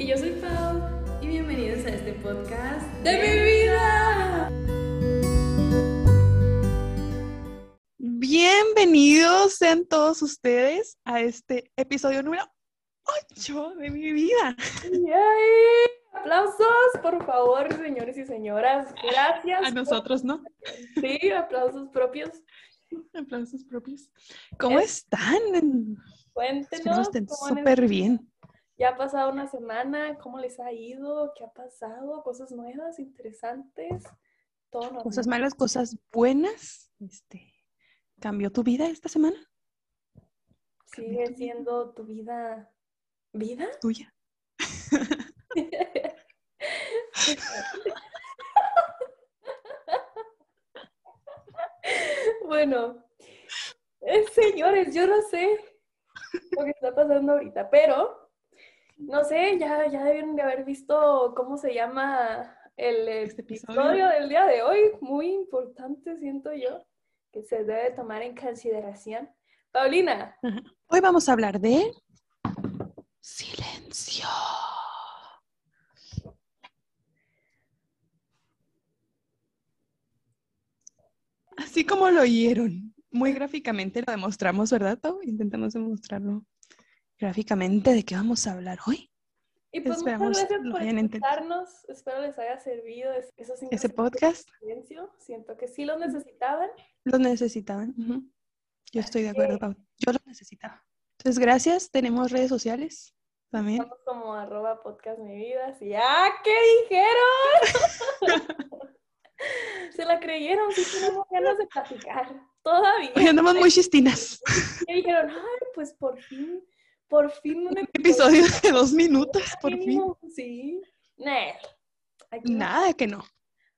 Y yo soy Pau y bienvenidos a este podcast de mi vida. Bienvenidos sean todos ustedes a este episodio número 8 de mi vida. ¡Yay! Aplausos, por favor, señores y señoras. Gracias. A nosotros, ¿no? Sí, aplausos propios. Aplausos propios. ¿Cómo están? Cuéntenos. estén súper bien. Ya ha pasado una semana, ¿cómo les ha ido? ¿Qué ha pasado? ¿Cosas nuevas, interesantes? Todo Cosas malas, cosas buenas. Este, ¿Cambió tu vida esta semana? Sigue siendo tu vida vida. Tuya. bueno, eh, señores, yo no sé lo que está pasando ahorita, pero no sé, ya, ya deben de haber visto cómo se llama el Este episodio episodio. del día de hoy. Muy importante, siento yo, que se debe tomar en consideración. Paulina, Hoy vamos a hablar de silencio. Así como lo oyeron, muy gráficamente lo demostramos, ¿verdad, Pau? Intentamos demostrarlo gráficamente de qué vamos a hablar hoy. y pues Esperamos muchas gracias por escucharnos. Espero les haya servido es- esos Ese podcast silencio. Siento que sí lo necesitaban. lo necesitaban. ujú. Yo estoy de acuerdo, Pau. Yo lo necesitaba. Entonces, gracias. Tenemos redes sociales también. Estamos como arroba podcast mi vida. Sí, ¡ah! ¿Qué dijeron? Se la creyeron, sí tenemos ganas de platicar. Todavía. Hoy andamos muy chistinas. Y dijeron, ay, pues por fin, por fin un Un episodio de dos minutos, por fin. mínimo". Sí. Nah. Aquí no Nada que no.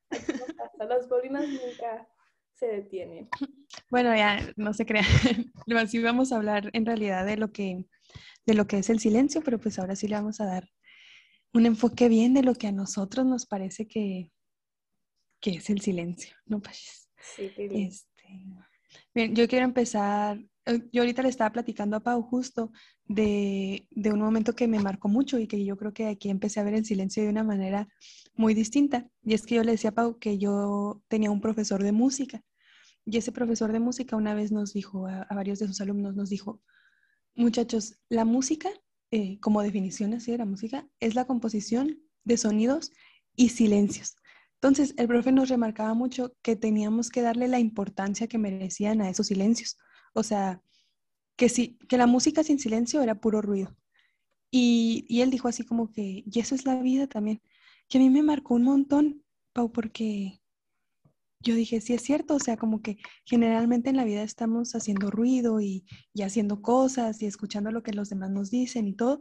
aquí no. Las bolinas nunca se detienen. Bueno, ya no se crean. Así vamos a hablar en realidad de lo que de lo que es el silencio, pero pues ahora sí le vamos a dar un enfoque bien de lo que a nosotros nos parece que, que es el silencio, ¿no, Pachis? Sí, qué lindo. Este, bien, yo quiero empezar. Eh, Yo ahorita le estaba platicando a Pau justo de, de un momento que me marcó mucho y que yo creo que aquí empecé a ver el silencio de una manera muy distinta. Y es que yo le decía a Pau que yo tenía un profesor de música. Y ese profesor de música una vez nos dijo, a, a varios de sus alumnos, nos dijo, muchachos, la música, eh, como definición así de la música, es la composición de sonidos y silencios. Entonces, el profe nos remarcaba mucho que teníamos que darle la importancia que merecían a esos silencios. O sea, que, sí, que la música sin silencio era puro ruido. Y, y él dijo así como que, y eso es la vida también, que a mí me marcó un montón, Pau, porque yo dije, sí es cierto, o sea, como que generalmente en la vida estamos haciendo ruido y, y haciendo cosas y escuchando lo que los demás nos dicen y todo,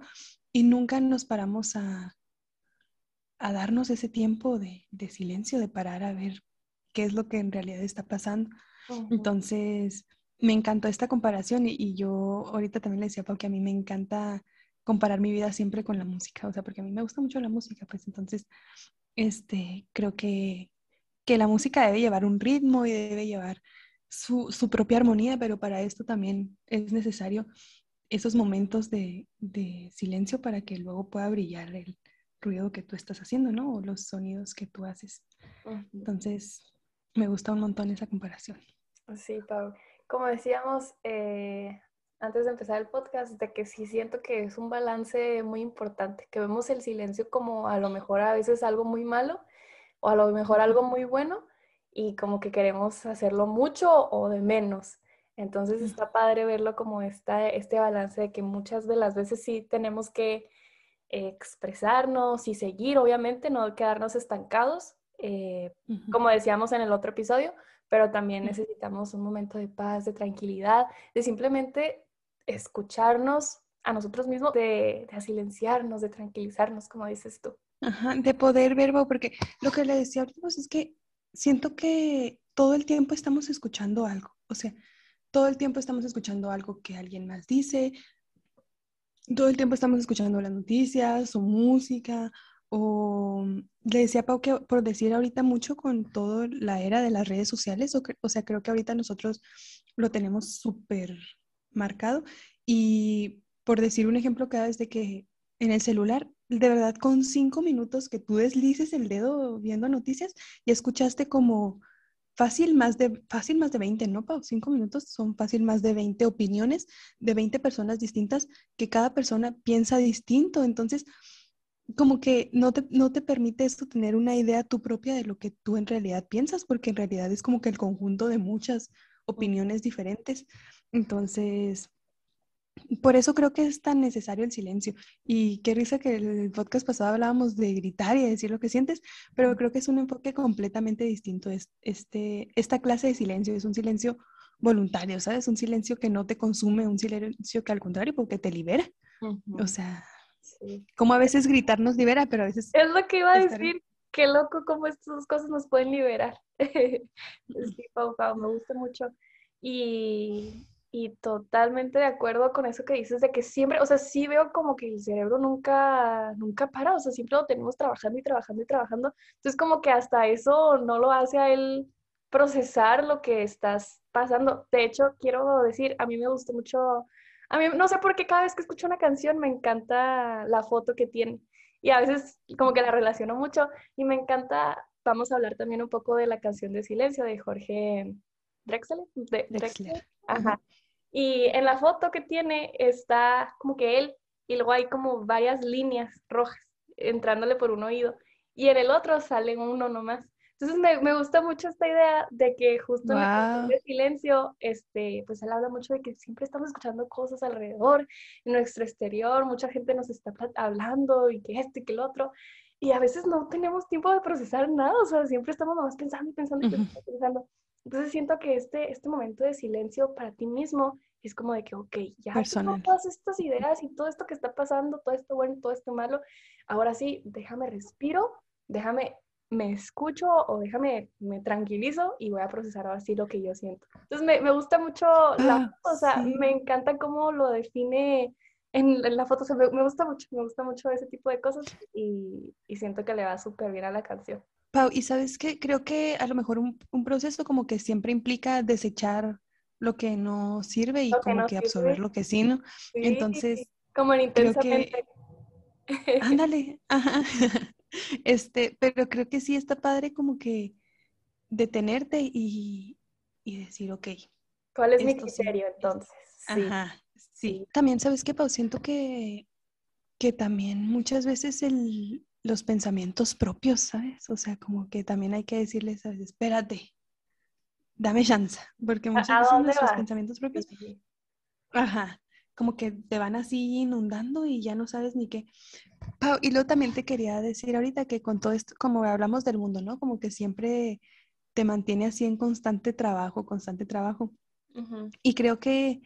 y nunca nos paramos a, a darnos ese tiempo de, de silencio, de parar a ver qué es lo que en realidad está pasando. Entonces, me encantó esta comparación y, y yo ahorita también le decía a Pau que a mí me encanta comparar mi vida siempre con la música, o sea, porque a mí me gusta mucho la música, pues entonces, este, creo que, que la música debe llevar un ritmo y debe llevar su, su propia armonía, pero para esto también es necesario esos momentos de, de silencio para que luego pueda brillar el ruido que tú estás haciendo, ¿no? O los sonidos que tú haces. Entonces, me gusta un montón esa comparación. Sí, Pau. Como decíamos eh, antes de empezar el podcast, de que sí siento que es un balance muy importante, que vemos el silencio como a lo mejor a veces algo muy malo o a lo mejor algo muy bueno y como que queremos hacerlo mucho o de menos. Entonces está padre verlo como esta, este balance de que muchas de las veces sí tenemos que expresarnos y seguir, obviamente, no quedarnos estancados. eh, como decíamos en el otro episodio, pero también necesitamos un momento de paz, de tranquilidad, de simplemente escucharnos a nosotros mismos, de, de silenciarnos, de tranquilizarnos, como dices tú. Ajá, de poder ver, Pau, porque lo que le decía ahorita pues, es que siento que todo el tiempo estamos escuchando algo, o sea, todo el tiempo estamos escuchando algo que alguien más dice, todo el tiempo estamos escuchando las noticias o música, o le decía a Pau que por decir ahorita mucho con toda la era de las redes sociales, o, o sea, creo que ahorita nosotros lo tenemos súper marcado y por decir un ejemplo, cada vez de que en el celular, de verdad con cinco minutos que tú deslices el dedo viendo noticias y escuchaste como fácil más de, fácil más de 20, ¿no, Pau? Cinco minutos son fácil más de 20 opiniones de 20 personas distintas que cada persona piensa distinto. Entonces, como que no te, no te permite esto tener una idea tú propia de lo que tú en realidad piensas, porque en realidad es como que el conjunto de muchas opiniones diferentes. Entonces, por eso creo que es tan necesario el silencio. Y qué risa que el podcast pasado hablábamos de gritar y de decir lo que sientes, pero creo que es un enfoque completamente distinto. Este, esta clase de silencio es un silencio voluntario, ¿sabes? Un silencio que no te consume, un silencio que al contrario, porque te libera. O sea, como a veces gritar nos libera, pero a veces... Es lo que iba a decir. Qué loco cómo estas cosas nos pueden liberar. sí, Pau, Pau, me gusta mucho. Y, y totalmente de acuerdo con eso que dices de que siempre, o sea, sí veo como que el cerebro nunca, nunca para, o sea, siempre lo tenemos trabajando y trabajando y trabajando. Entonces como que hasta eso no lo hace a él procesar lo que estás pasando. De hecho, quiero decir, a mí me gustó mucho, a mí no sé por qué cada vez que escucho una canción me encanta la foto que tiene y a veces como que la relaciono mucho y me encanta, vamos a hablar también un poco de la canción de Silencio de Jorge Drexler. De, Drexler. Ajá. Y en la foto que tiene está como que él y luego hay como varias líneas rojas entrándole por un oído y en el otro sale uno nomás. Entonces me, me gusta mucho esta idea de que justo en el silencio, este, pues él habla mucho de que siempre estamos escuchando cosas alrededor, en nuestro exterior, mucha gente nos está hablando y que este y que el otro, y a veces no tenemos tiempo de procesar nada, o sea, siempre estamos nomás pensando y pensando y pensando. pensando. Entonces siento que este, este momento de silencio para ti mismo es como de que, ok, ya todas estas ideas y todo esto que está pasando, todo esto bueno, todo esto malo, ahora sí, déjame respiro, déjame, me escucho o déjame, me tranquilizo y voy a procesar ahora sí lo que yo siento. Entonces me, me gusta mucho la, ah, o sea, me encanta cómo lo define en, en la foto, me, me, gusta mucho, me gusta mucho ese tipo de cosas y, y siento que le va súper bien a la canción. Pau, y sabes qué, creo que a lo mejor un, un, proceso como que siempre implica desechar lo que no sirve y como que, absorber lo que sí, ¿no? Entonces, como en intensamente. Que... Ándale, ajá. Este, pero creo que sí está padre como que detenerte y, y decir, ok. ¿Cuál es mi criterio entonces? Ajá, sí. También, ¿sabes qué, Pau? Siento que, que también muchas veces el, los pensamientos propios, ¿sabes? O sea, como que también hay que decirles, ¿sabes? Espérate, dame chance, porque muchas veces los pensamientos propios, ajá, como que te van así inundando y ya no sabes ni qué. y luego también te quería decir ahorita que con todo esto, como hablamos del mundo, ¿no? Como que siempre te mantiene así en constante trabajo, constante trabajo. Y creo que,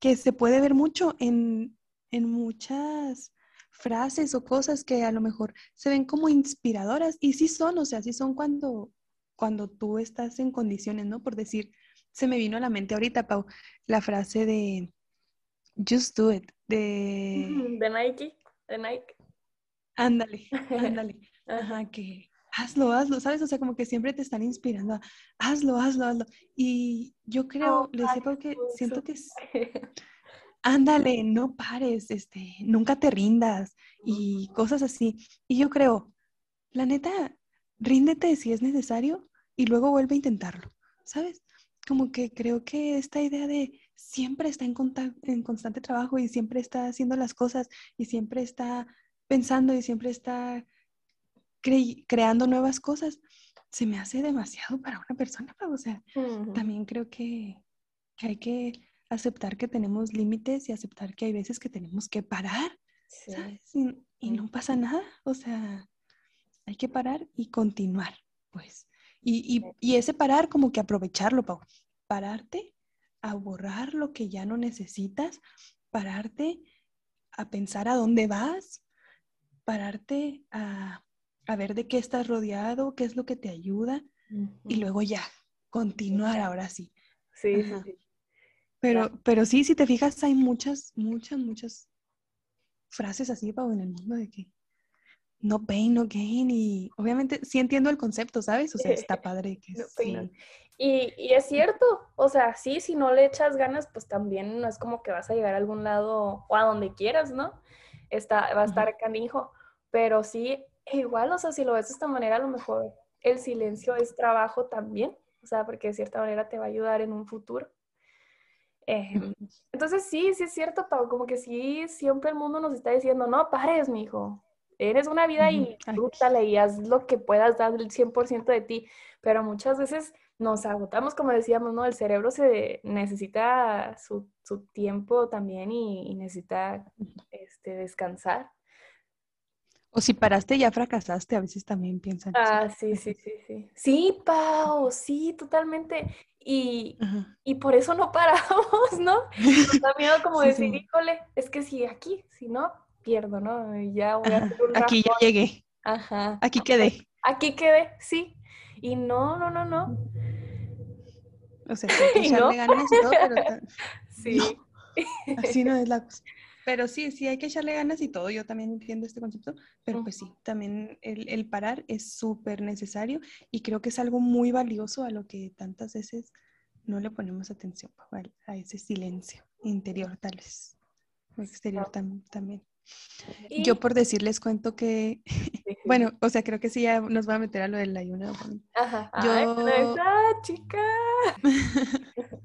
que se puede ver mucho en, en muchas frases o cosas que a lo mejor se ven como inspiradoras y sí son, o sea, sí son cuando, cuando tú estás en condiciones, ¿no? Por decir, se me vino a la mente ahorita, Pau, la frase de Just Do It, de... De Nike, de Nike. Ándale, ándale. Ajá, que hazlo, hazlo, ¿sabes? O sea, como que siempre te están inspirando a hazlo, hazlo, hazlo. Y yo creo, oh, les digo que siento que es, ándale, no pares, este, nunca te rindas y cosas así. Y yo creo, la neta, ríndete si es necesario y luego vuelve a intentarlo, ¿sabes? Como que creo que esta idea de siempre está en, en constante trabajo y siempre está haciendo las cosas y siempre está pensando y siempre está creando nuevas cosas, se me hace demasiado para una persona, o sea, también creo que, que hay que aceptar que tenemos límites y aceptar que hay veces que tenemos que parar, ¿sabes? Y, no pasa nada, o sea, hay que parar y continuar, pues. Y, y, ese parar como que aprovecharlo, Pau. Pararte a borrar lo que ya no necesitas, pararte a pensar a dónde vas, pararte a, a ver de qué estás rodeado, qué es lo que te ayuda, y luego ya, continuar ahora sí. Sí, sí. Pero, pero sí, si te fijas, hay muchas, muchas, muchas frases así, Pau, en el mundo de que no pain, no gain. Y obviamente sí entiendo el concepto, ¿sabes? O sea, está padre que sí. Y, y, es cierto, o sea, sí, si no le echas ganas, pues también no es como que vas a llegar a algún lado o a donde quieras, ¿no? está, va a estar canijo. Pero sí, igual, o sea, si lo ves de esta manera, a lo mejor el silencio es trabajo también, o sea, porque de cierta manera te va a ayudar en un futuro. Em, entonces sí, sí es cierto, Pau, como que sí, siempre el mundo nos está diciendo, no pares, mi hijo, eres una vida y disfrútale y haz lo que puedas dar el 100% de ti, pero muchas veces nos agotamos, como decíamos, ¿no? El cerebro se necesita su, tiempo también y, y necesita este, descansar. O si paraste ya fracasaste, a veces también piensan. Ah, sí, sí, sí, sí. Sí, Pau, sí, totalmente. Y, y por eso no paramos, ¿no? Nos da miedo como decir, híjole, es que si aquí, si no, pierdo, ¿no? ya voy a hacer un Aquí ya llegué. Ajá. Aquí quedé. Aquí quedé, sí. Y no, no, no, no. O sea, que echarle ganas y todo, pero... Sí. así no es la cosa. Pero sí, sí hay que echarle ganas y todo. Yo también entiendo este concepto, pero pues sí, también el, parar es súper necesario y creo que es algo muy valioso a lo que tantas veces no le ponemos atención, a ese silencio interior tal vez, o exterior también. Yo por decirles cuento que, bueno, o sea, creo que sí ya nos va a meter a lo del ayuno. Ajá. Yo... chica.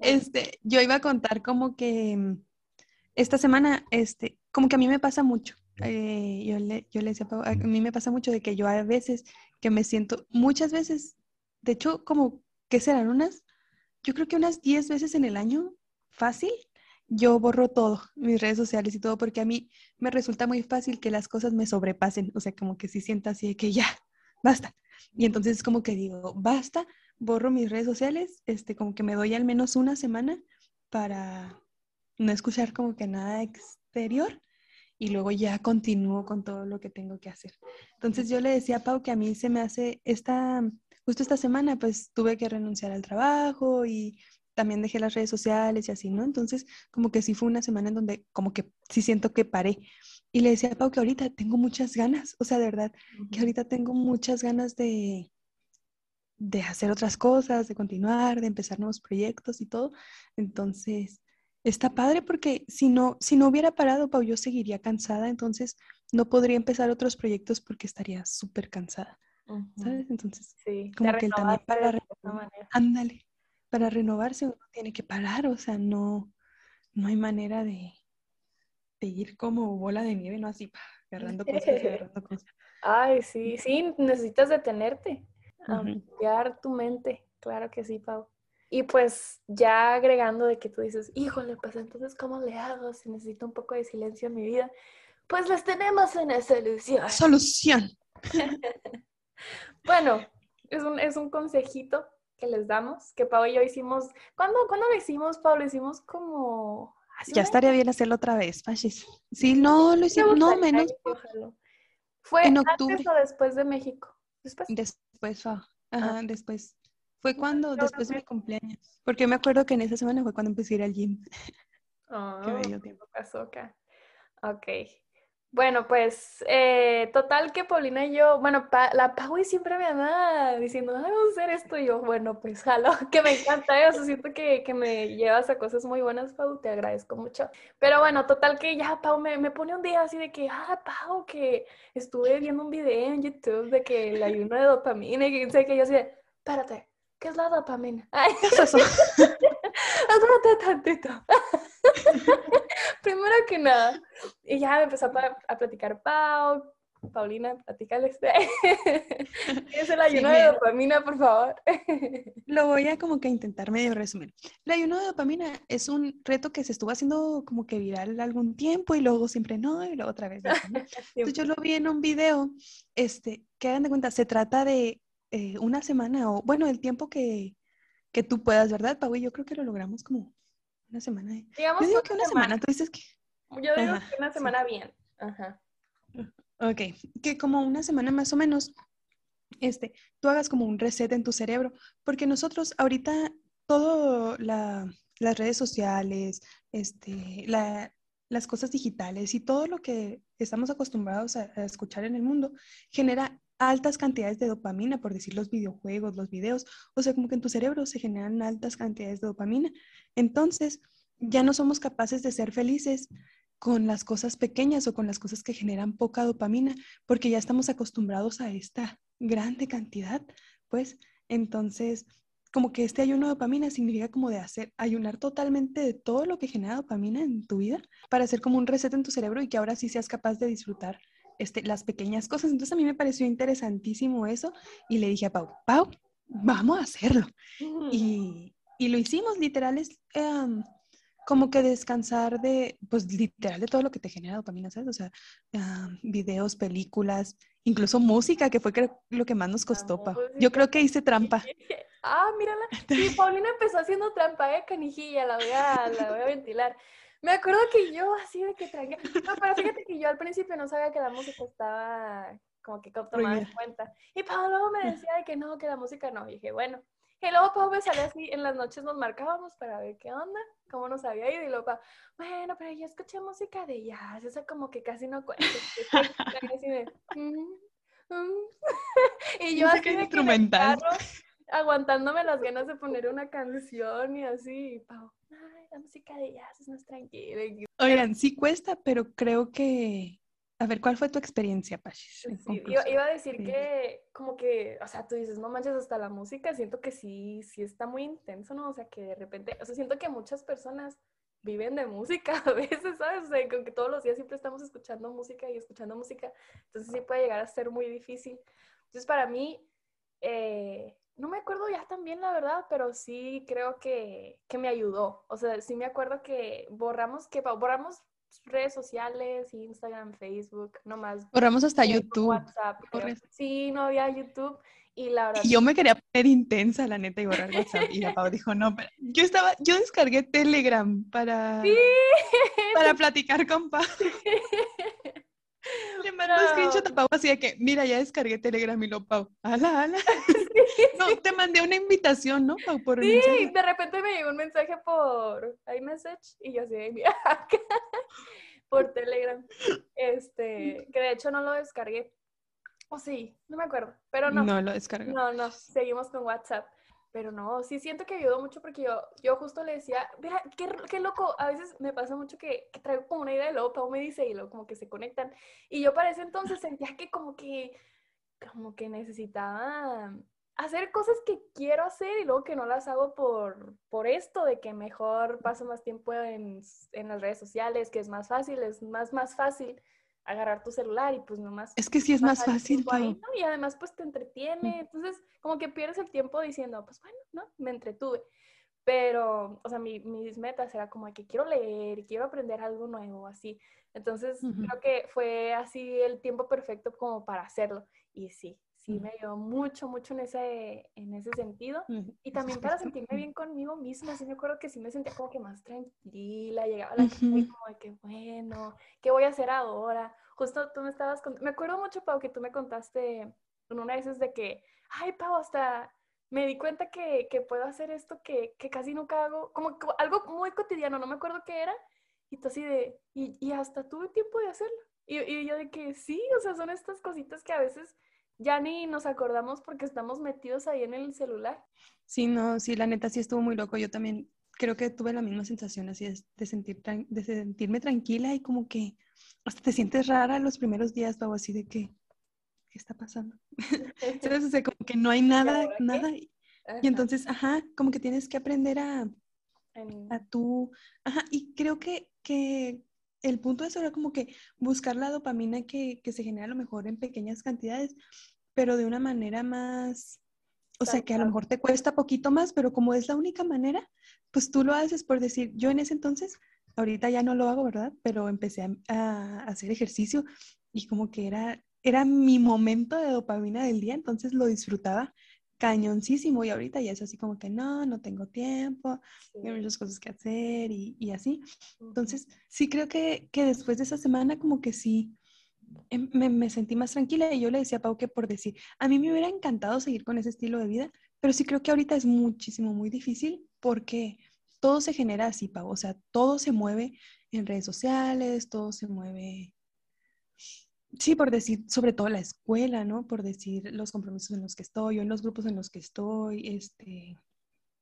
este, yo iba a contar como que esta semana, este, como que a mí me pasa mucho. Eh, yo, le, yo le decía, a mí me pasa mucho de que yo a veces que me siento, muchas veces, de hecho, como, ¿qué serán? Unas, yo creo que unas 10 veces en el año, fácil, yo borro todo, mis redes sociales y todo, porque a mí me resulta muy fácil que las cosas me sobrepasen, o sea, como que si siento así de que ya, basta. Y entonces es como que digo, basta, borro mis redes sociales, este, como que me doy al menos una semana para, no escuchar como que nada exterior y luego ya continúo con todo lo que tengo que hacer. Entonces yo le decía a Pau que a mí se me hace esta, justo esta semana pues tuve que renunciar al trabajo y también dejé las redes sociales y así, ¿no? Entonces como que sí fue una semana en donde como que sí siento que paré. Y le decía a Pau que ahorita tengo muchas ganas, o sea, de verdad, que ahorita tengo muchas ganas de, de hacer otras cosas, de continuar, de empezar nuevos proyectos y todo. Entonces, Está padre porque si no, si no hubiera parado, Pau, yo seguiría cansada, entonces no podría empezar otros proyectos porque estaría súper cansada, ¿sabes? Entonces, como que también para ándale, para renovarse uno tiene que parar, o sea, no, no hay manera de, de ir como bola de nieve, no así, agarrando cosas, agarrando cosas. Ay, sí, sí, necesitas detenerte, ampliar tu mente, claro que sí, Pau. Y pues ya agregando de que tú dices, híjole, pues entonces, ¿cómo le hago si necesito un poco de silencio en mi vida? Pues les tenemos una solución. Solución. bueno, es un, es un consejito que les damos, que Pau y yo hicimos. ¿Cuándo, ¿cuándo lo hicimos, Pau? Lo hicimos como... Ya estaría bien hacerlo otra vez, Fashis. Sí, no, lo hicimos, no, menos. ¿Fue en octubre. antes o después de México? Después. Después, Ajá, ah. después. ¿Fue cuando? Después de mi cumpleaños. Porque me acuerdo que en esa semana fue cuando empecé a ir al gym. Oh, que me dio tiempo. Pasó acá. Ok. Bueno, pues, eh, total que Paulina y yo, bueno, la Pau siempre me anda diciendo, Ay, vamos a hacer esto, y yo, bueno, pues jalo, que me encanta eso, siento que, que, me llevas a cosas muy buenas, Pau, te agradezco mucho. Pero bueno, total que ya Pau me, me pone un día así de que, ah, Pau, que estuve viendo un video en YouTube de que el ayuno de dopamina y que sé que yo así de, espérate, ¿Qué es la dopamina? Ay, ¿Qué es eso? tantito. Primero que nada. Y ya me empezó a, platicar Pau, Paulina, platícales. ¿Qué es el ayuno de dopamina, por favor? Lo voy a como que intentar medio resumir. El ayuno de dopamina es un reto que se estuvo haciendo como que viral algún tiempo y luego siempre no, y luego otra vez. Entonces yo lo vi en un video, este, que hagan de cuenta, se trata de eh, una semana o, bueno, el tiempo que, que tú puedas, ¿verdad, Pau? Yo creo que lo logramos como una semana. Digamos yo digo que una semana. tú dices que... Yo digo que una semana bien. Ajá. Ok, que como una semana más o menos, este, tú hagas como un reset en tu cerebro, porque nosotros ahorita todo la, las redes sociales, este, la, las cosas digitales y todo lo que estamos acostumbrados a, a, escuchar en el mundo genera altas cantidades de dopamina, por decir los videojuegos, los videos, o sea, como que en tu cerebro se generan altas cantidades de dopamina. Entonces, ya no somos capaces de ser felices con las cosas pequeñas o con las cosas que generan poca dopamina, porque ya estamos acostumbrados a esta grande cantidad, pues entonces como que este ayuno de dopamina significa como de hacer, ayunar totalmente de todo lo que genera dopamina en tu vida para hacer como un reset en tu cerebro y que ahora sí seas capaz de disfrutar este, las pequeñas cosas. Entonces a mí me pareció interesantísimo eso y le dije a Pau, Pau, vamos a hacerlo. Y, y lo hicimos, literal, es em, como que descansar de, pues literal, de todo lo que te genera dopamina, ¿sabes? O sea, em, videos, películas, incluso música, que fue lo que más nos costó, Pau. Yo creo que hice trampa. Ah, mírala. Sí, Paulina empezó haciendo trampa, ¿eh? Canijilla, la voy a, la voy a ventilar. Me acuerdo que yo así de que traía. No, pero fíjate que yo al principio no sabía que la música estaba como que tomada en cuenta. Y Pablo me decía de que no, que la música no. Y dije, bueno. Y luego Pau me salió así, en las noches nos marcábamos para ver qué onda, cómo nos había ido. Y luego Pau, bueno, pero yo escuché música de jazz, esa como que casi no cuenta. Mm, mm". y yo así de instrumental. aguantándome las ganas de poner una canción y así. Y Pau, la música de jazz es más tranquila. Oigan, sí cuesta, pero creo que... A ver, ¿cuál fue tu experiencia, Pachis? Sí, iba, a decir que, como que, o sea, tú dices, no manches, hasta la música, siento que sí, sí está muy intenso, ¿no? O sea, que de repente, o sea, siento que muchas personas viven de música a veces, ¿sabes? O sea, con que todos los días siempre estamos escuchando música y escuchando música, entonces sí puede llegar a ser muy difícil. Entonces, para mí, eh, no me acuerdo ya también la verdad, pero sí creo que, que, me ayudó. O sea, sí me acuerdo que borramos, que borramos redes sociales, Instagram, Facebook, nomás. Borramos hasta YouTube. WhatsApp. Sí, no había YouTube. Y la verdad. Y yo me quería poner intensa, la neta, y borrar WhatsApp. Y la Pau dijo, no, pero yo estaba, yo descargué Telegram para, sí. para platicar con Pau. Le mandó un screenshot a Pau así de que, mira, ya descargué Telegram y lo Pau. Ala, ala. no, te mandé una invitación, ¿no, Pau? Por sí, de repente me llegó un mensaje por iMessage y yo así, mira, por Telegram. Este, que de hecho no lo descargué. O sí, no me acuerdo, pero no. No lo descargué. No, no, seguimos con WhatsApp. Pero no, sí siento que ayudó mucho porque yo, yo justo le decía, mira, qué, qué loco, a veces me pasa mucho que, traigo como una idea y luego Pau me dice y luego como que se conectan. Y yo para ese entonces sentía que como que, como que necesitaba hacer cosas que quiero hacer y luego que no las hago por, por esto, de que mejor paso más tiempo en, en las redes sociales, que es más fácil, es más, más fácil agarrar tu celular y pues nomás... Es que sí es más fácil. Y además pues te entretiene, entonces como que pierdes el tiempo diciendo, pues bueno, ¿no? Me entretuve. Pero, o sea, mi, mis metas era como que quiero leer, quiero aprender algo nuevo, así. Entonces, creo que fue así el tiempo perfecto como para hacerlo. Y sí, sí me ayudó mucho, mucho en ese, en ese sentido. Y también para sentirme bien conmigo misma, sí me acuerdo que sí me sentía como que más tranquila, llegaba a la casa y como de que bueno, ¿qué voy a hacer ahora? Justo tú me estabas contando, me acuerdo mucho, Pau, que tú me contaste una esas de que, ay, Pau, hasta me di cuenta que, que puedo hacer esto que, que, casi nunca hago, como algo muy cotidiano, no me acuerdo qué era, y tú así de, y, y hasta tuve tiempo de hacerlo. Y, y yo de que sí, o sea, son estas cositas que a veces ya ni nos acordamos porque estamos metidos ahí en el celular. Sí, no, sí, la neta sí estuvo muy loco. Yo también creo que tuve la misma sensación así de, sentir de sentirme tranquila y como que hasta te sientes rara los primeros días o así de que, ¿qué está pasando? Entonces, como que no hay nada, nada. Y, entonces, ajá, como que tienes que aprender a, a tú, ajá, y creo que, que el punto de eso era como que buscar la dopamina que, que se genera a lo mejor en pequeñas cantidades, pero de una manera más, o sea, que a lo mejor te cuesta poquito más, pero como es la única manera, pues tú lo haces por decir, yo en ese entonces, ahorita ya no lo hago, ¿verdad? Pero empecé a, hacer ejercicio y como que era, era mi momento de dopamina del día, entonces lo disfrutaba cañoncísimo y ahorita ya es así como que no, no tengo tiempo, hay muchas cosas que hacer y, y así. Entonces, sí creo que, que después de esa semana como que sí, Em, me, sentí más tranquila y yo le decía a Pau que por decir, a mí me hubiera encantado seguir con ese estilo de vida, pero sí creo que ahorita es muchísimo, muy difícil porque todo se genera así, Pau, o sea, todo se mueve en redes sociales, todo se mueve, sí, por decir, sobre todo la escuela, ¿no? Por decir los compromisos en los que estoy, o en los grupos en los que estoy, este,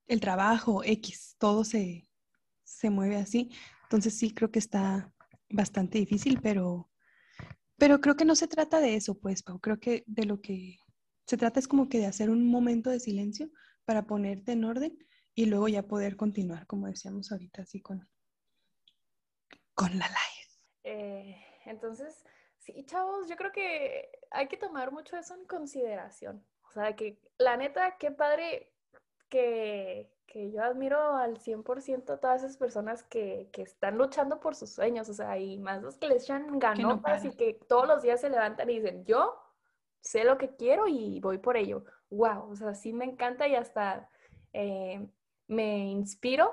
el trabajo, X, todo se, se mueve así. Entonces sí creo que está, bastante difícil, pero, pero creo que no se trata de eso, pues, Pau. Creo que de lo que se trata es como que de hacer un momento de silencio para ponerte en orden y luego ya poder continuar, como decíamos ahorita, así con, con la live. Eh, entonces, sí, chavos, yo creo que hay que tomar mucho eso en consideración. O sea, que la neta, qué padre que, que yo admiro al 100% a todas esas personas que, que, están luchando por sus sueños, o sea, y más los que les echan ganotas y que todos los días se levantan y dicen, yo sé lo que quiero y voy por ello. Wow, o sea, sí me encanta y hasta eh, me inspiro,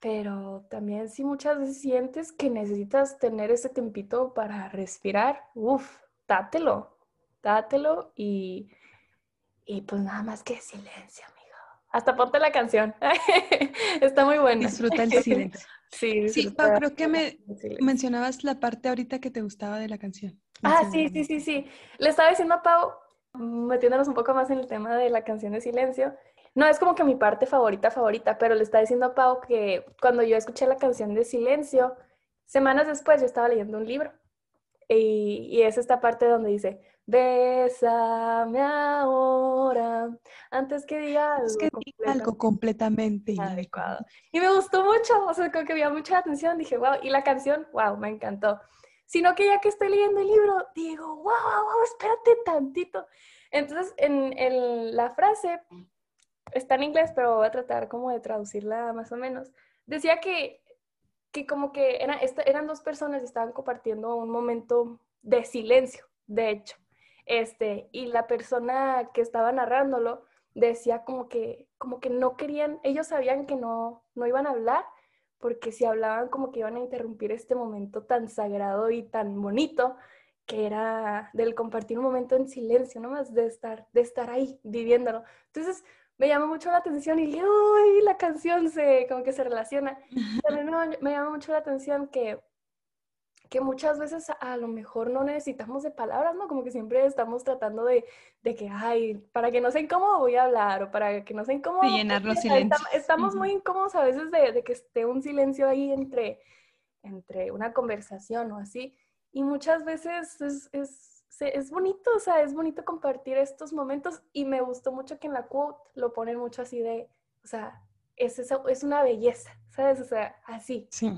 pero también si muchas veces sientes que necesitas tener ese tempito para respirar, uff, dátelo, dátelo y, y pues nada más que silencio. Hasta ponte la canción. Está muy buena. Disfruta el silencio. Sí, sí creo que me mencionabas la parte ahorita que te gustaba de la canción. Ah, sí, sí, sí, sí. Le estaba diciendo a Pau, metiéndonos un poco más en el tema de la canción de silencio, no es como que mi parte favorita, favorita, pero le está diciendo a Pau que cuando yo escuché la canción de Silencio, semanas después yo estaba leyendo un libro. Y, es esta parte donde dice, bésame ahora, antes que diga algo, que algo completamente inadecuado. Y me gustó mucho, o sea, como que había mucha atención, dije, wow, y la canción, wow, me encantó. Sino que ya que estoy leyendo el libro, digo, wow, wow, espérate tantito. Entonces, en, en la frase está en inglés, pero voy a tratar como de traducirla más o menos. Decía que, que como que era, eran dos personas y estaban compartiendo un momento de silencio, de hecho. Este, y la persona que estaba narrándolo decía como que, como que no querían, ellos sabían que no, no iban a hablar, porque si hablaban como que iban a interrumpir este momento tan sagrado y tan bonito, que era del compartir un momento en silencio, nomás de estar, de estar ahí viviéndolo. Entonces, me llama mucho la atención y uy, la canción se, como que se relaciona. También me, me, llama mucho la atención que, que muchas veces a, lo mejor no necesitamos de palabras, ¿no? Como que siempre estamos tratando de, de que, ay, para que no sea incómodo voy a hablar o para que no sea incómodo. De llenar los silencios. Estamos, muy incómodos a veces de, de, que esté un silencio ahí entre, entre una conversación o así. Y muchas veces es, es es bonito, o sea, es bonito compartir estos momentos y me gustó mucho que en la quote lo ponen mucho así de, o sea, es, es una belleza, ¿sabes? O sea, así. Sí.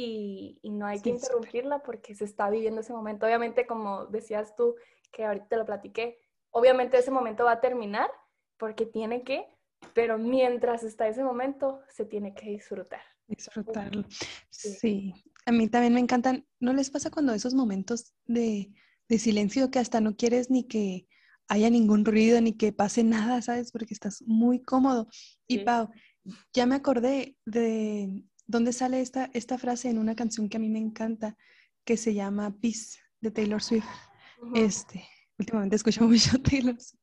Y, y no hay que interrumpirla porque se está viviendo ese momento. Obviamente, como decías tú, que ahorita te lo platiqué, obviamente ese momento va a terminar porque tiene que, pero mientras está ese momento, se tiene que disfrutar. Disfrutarlo. sí. A mí también me encantan, ¿no les pasa cuando esos momentos de de silencio que hasta no quieres ni que haya ningún ruido ni que pase nada, ¿sabes? Porque estás muy cómodo. Y Pau, ya me acordé de dónde sale esta, esta frase en una canción que a mí me encanta, que se llama Peace, de Taylor Swift. Este, últimamente escucho mucho Taylor Swift,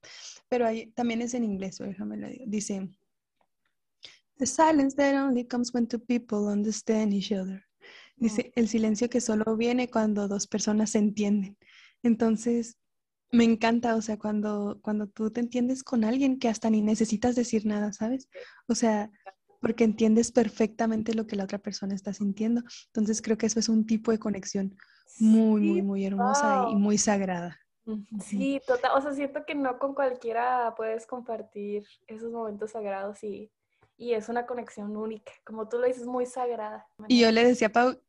pero ahí también es en inglés, déjame lo digo. Dice, The silence that only comes when two people understand each other. Dice, el silencio que solo viene cuando dos personas se entienden. Entonces, me encanta, o sea, cuando, cuando tú te entiendes con alguien que hasta ni necesitas decir nada, ¿sabes? O sea, porque entiendes perfectamente lo que la otra persona está sintiendo. Entonces, creo que eso es un tipo de conexión muy, muy, muy hermosa y muy sagrada. Sí, total. O sea, siento que no con cualquiera puedes compartir esos momentos sagrados y, y es una conexión única. Como tú lo dices, muy sagrada. Y yo le decía a Pau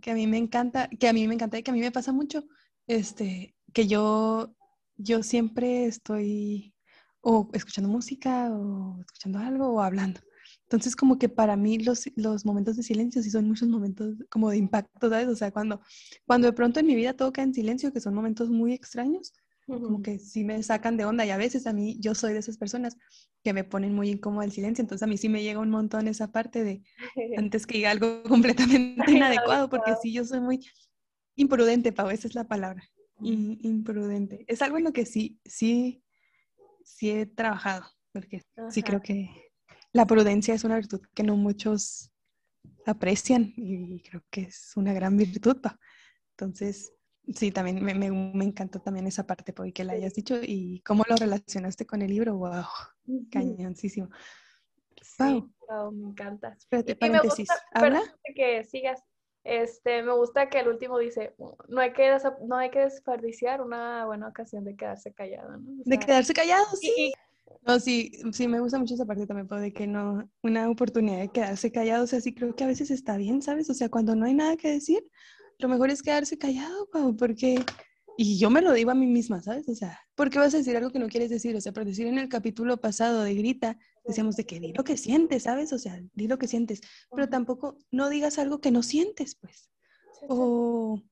que a mí me encanta, que a mí me encanta y que a mí me pasa mucho este, que yo, yo siempre estoy o escuchando música o escuchando algo o hablando. Entonces, como que para mí los, los momentos de silencio sí son muchos momentos como de impacto, ¿sabes? O sea, cuando, cuando de pronto en mi vida todo queda en silencio, que son momentos muy extraños, como que sí me sacan de onda y a veces a mí yo soy de esas personas que me ponen muy incómoda el silencio, entonces a mí sí me llega un montón esa parte de antes que diga algo completamente inadecuado, porque sí yo soy muy, Imprudente, Pau, esa es la palabra. imprudente. Es algo en lo que sí, sí, sí he trabajado, porque sí creo que la prudencia es una virtud que no muchos aprecian y creo que es una gran virtud. Entonces, sí, también me, me, encantó también esa parte, Pau, y que la hayas dicho y cómo lo relacionaste con el libro. ¡Wow! Cañoncísimo. Pau. me encanta. Espérate, paréntesis. ¿Habla? que sigas Este, me gusta que el último dice, no hay que, no hay que desperdiciar una buena ocasión de quedarse callado, ¿no? de quedarse callado, sí. No, sí, sí, me gusta mucho esa parte también, de que no, una oportunidad de quedarse callado, o sea, sí creo que a veces está bien, ¿sabes? O sea, cuando no hay nada que decir, lo mejor es quedarse callado, porque, y yo me lo digo a mí misma, ¿sabes? O sea, ¿por qué vas a decir algo que no quieres decir? O sea, por decir en el capítulo pasado de Grita, decíamos de que di lo que sientes, ¿sabes? O sea, di lo que sientes, pero tampoco no digas algo que no sientes, pues. O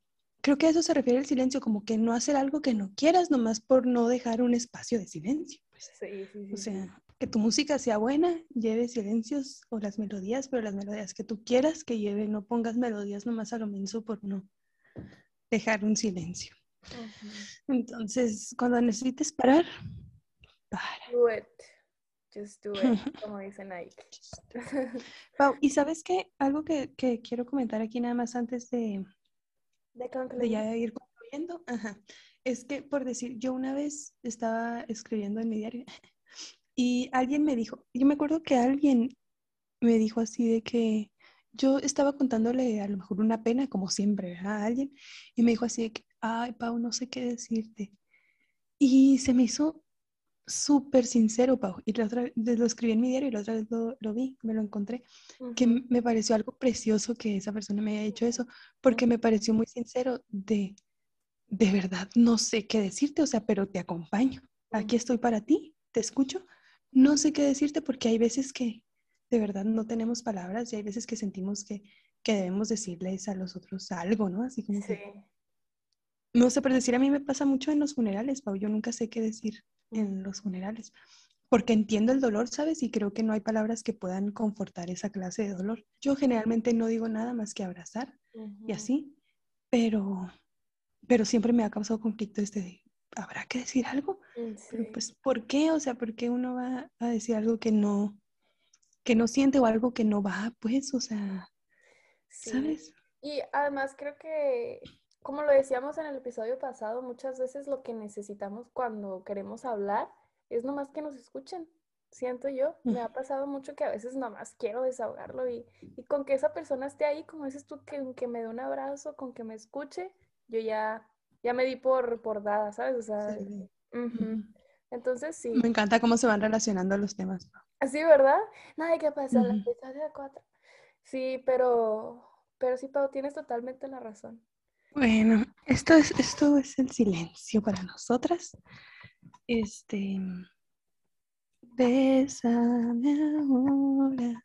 creo que a eso se refiere el silencio, como que no hacer algo que no quieras, nomás por no dejar un espacio de silencio. Pues. Sí, sí, sí, o sea, que tu música sea buena, lleve silencios o las melodías, pero las melodías que tú quieras que lleve, no pongas melodías nomás a lo menso por no dejar un silencio. Entonces, cuando necesites parar, para. Do it. Just do it, como dice Nike. Pau, y sabes qué? Algo que, que, quiero comentar aquí nada más antes de, de, ya ir concluyendo. Ajá. Es que, por decir, yo una vez estaba escribiendo en mi diario y alguien me dijo, yo me acuerdo que alguien me dijo así de que yo estaba contándole a lo mejor una pena, como siempre, a alguien, y me dijo así de que, ay, Pau, no sé qué decirte. Y se me hizo súper sincero, Pau. Y la otra vez lo escribí en mi diario y la otra vez lo, vi, me lo encontré, que me pareció algo precioso que esa persona me haya dicho eso, porque me pareció muy sincero de, de verdad, no sé qué decirte, o sea, pero te acompaño. Aquí estoy para ti, te escucho. No sé qué decirte porque hay veces que de verdad no tenemos palabras y hay veces que sentimos que, que debemos decirles a los otros algo, ¿no? Así como sí. No sé, pero decir a mí me pasa mucho en los funerales, Pau. Yo nunca sé qué decir en los funerales, porque entiendo el dolor, ¿sabes? Y creo que no hay palabras que puedan confortar esa clase de dolor. Yo generalmente no digo nada más que abrazar y así, pero, pero siempre me ha causado conflicto este de, ¿habrá que decir algo? Mm, pues, ¿por qué? O sea, ¿por qué uno va a decir algo que no, que no siente o algo que no va, pues? O sea, ¿sabes? Y además creo que como lo decíamos en el episodio pasado, muchas veces lo que necesitamos cuando queremos hablar es nomás que nos escuchen. Siento yo, me ha pasado mucho que a veces nomás quiero desahogarlo y, con que esa persona esté ahí, como dices tú, que, que me dé un abrazo, con que me escuche, yo ya, ya me di por, por dada, ¿sabes? O sea, entonces sí. Me encanta cómo se van relacionando los temas. Así, ¿verdad? Nada, ¿qué pasa? La episodio cuatro. Sí, pero, pero sí, Pau, tienes totalmente la razón. Bueno, esto es, esto es el silencio para nosotras. Este. Bésame ahora.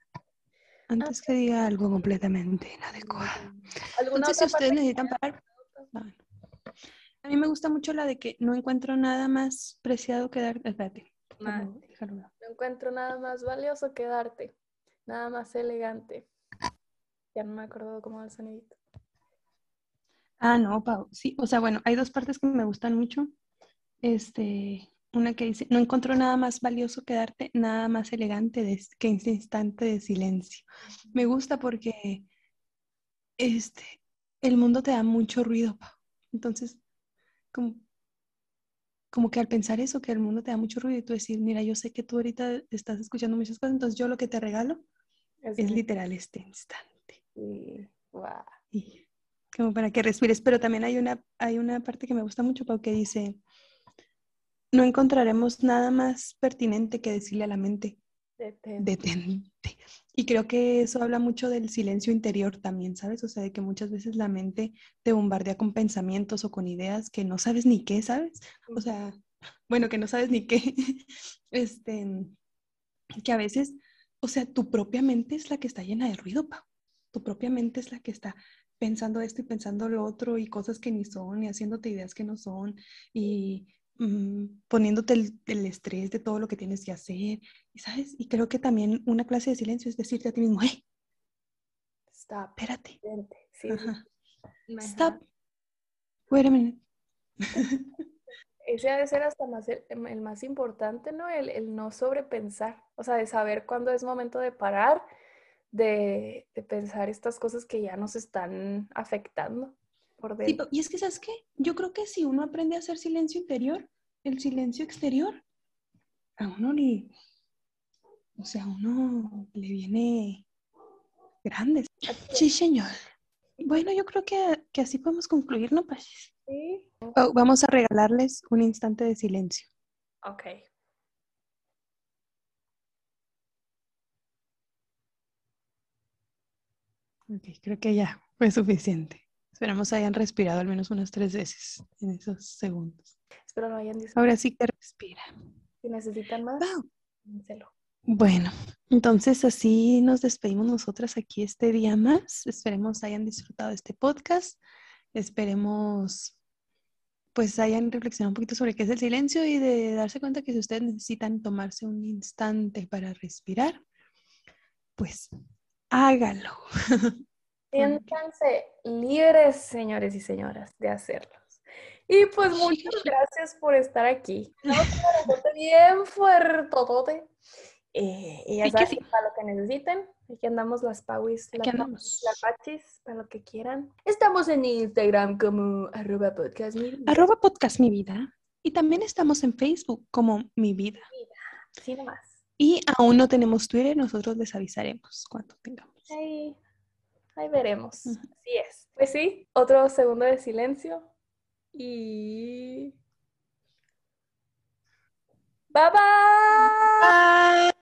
Antes que diga algo completamente inadecuado. Entonces, si ustedes necesitan parar. A mí me gusta mucho la de que no encuentro nada más preciado que darte. Espérate. No encuentro nada más valioso que darte. Nada más elegante. Ya no me acuerdo cómo va el sonidito. Ah, no, Pau. Sí, o sea, bueno, hay dos partes que me gustan mucho. Este, una que dice, no encontró nada más valioso que darte, nada más elegante que este instante de silencio. Me gusta porque este, el mundo te da mucho ruido, Pau. Entonces, como, como que al pensar eso, que el mundo te da mucho ruido y tú decir, mira, yo sé que tú ahorita estás escuchando muchas cosas, entonces yo lo que te regalo es, literal este instante. Y, wow como para que respires, pero también hay una, hay una parte que me gusta mucho, Pau, que dice, no encontraremos nada más pertinente que decirle a la mente, detente. Y creo que eso habla mucho del silencio interior también, ¿sabes? O sea, de que muchas veces la mente te bombardea con pensamientos o con ideas que no sabes ni qué, ¿sabes? O sea, bueno, que no sabes ni qué. este, que a veces, o sea, tu propia mente es la que está llena de ruido, Pau. Tu propia mente es la que está pensando esto y pensando lo otro y cosas que ni son y haciéndote ideas que no son y poniéndote el, estrés de todo lo que tienes que hacer. Y sabes, y creo que también una clase de silencio es decirte a ti mismo, hey, stop, espérate. Sí, Stop. Wait a minute. Ese ha de ser hasta más el, más importante, ¿no? El, el no sobrepensar, o sea, de saber cuándo es momento de parar de, pensar estas cosas que ya nos están afectando. Por dentro. y es que, ¿sabes qué? Yo creo que si uno aprende a hacer silencio interior, el silencio exterior, a uno le, o sea, a uno le viene grande. Sí, señor. Bueno, yo creo que, que así podemos concluir, ¿no, Pachis? Sí. Oh, vamos a regalarles un instante de silencio. Ok. Ok, creo que ya fue suficiente. Esperamos hayan respirado al menos unas tres veces en esos segundos. Espero no hayan. Ahora sí que respira. Si necesitan más, Wow. Bueno, entonces así nos despedimos nosotras aquí este día más. Esperemos hayan disfrutado este podcast. Esperemos pues hayan reflexionado un poquito sobre qué es el silencio y de darse cuenta que si ustedes necesitan tomarse un instante para respirar, pues hágalo. Siéntanse libres, señores y señoras, de hacerlos. Y pues muchas gracias por estar aquí. Bien fuertotote. Eh, y ya que saben, sí. para lo que necesiten, aquí andamos las pauis, las, andamos. las pachis, para lo que quieran. Estamos en Instagram como arroba podcast. mi vida. Arroba podcast mi vida. Y también estamos en Facebook como mi vida. Sí, nomás. Y aún no tenemos Twitter, nosotros les avisaremos cuando tengamos. Ahí, ahí veremos. Así es. Pues sí, otro segundo de silencio. Y... Bye bye.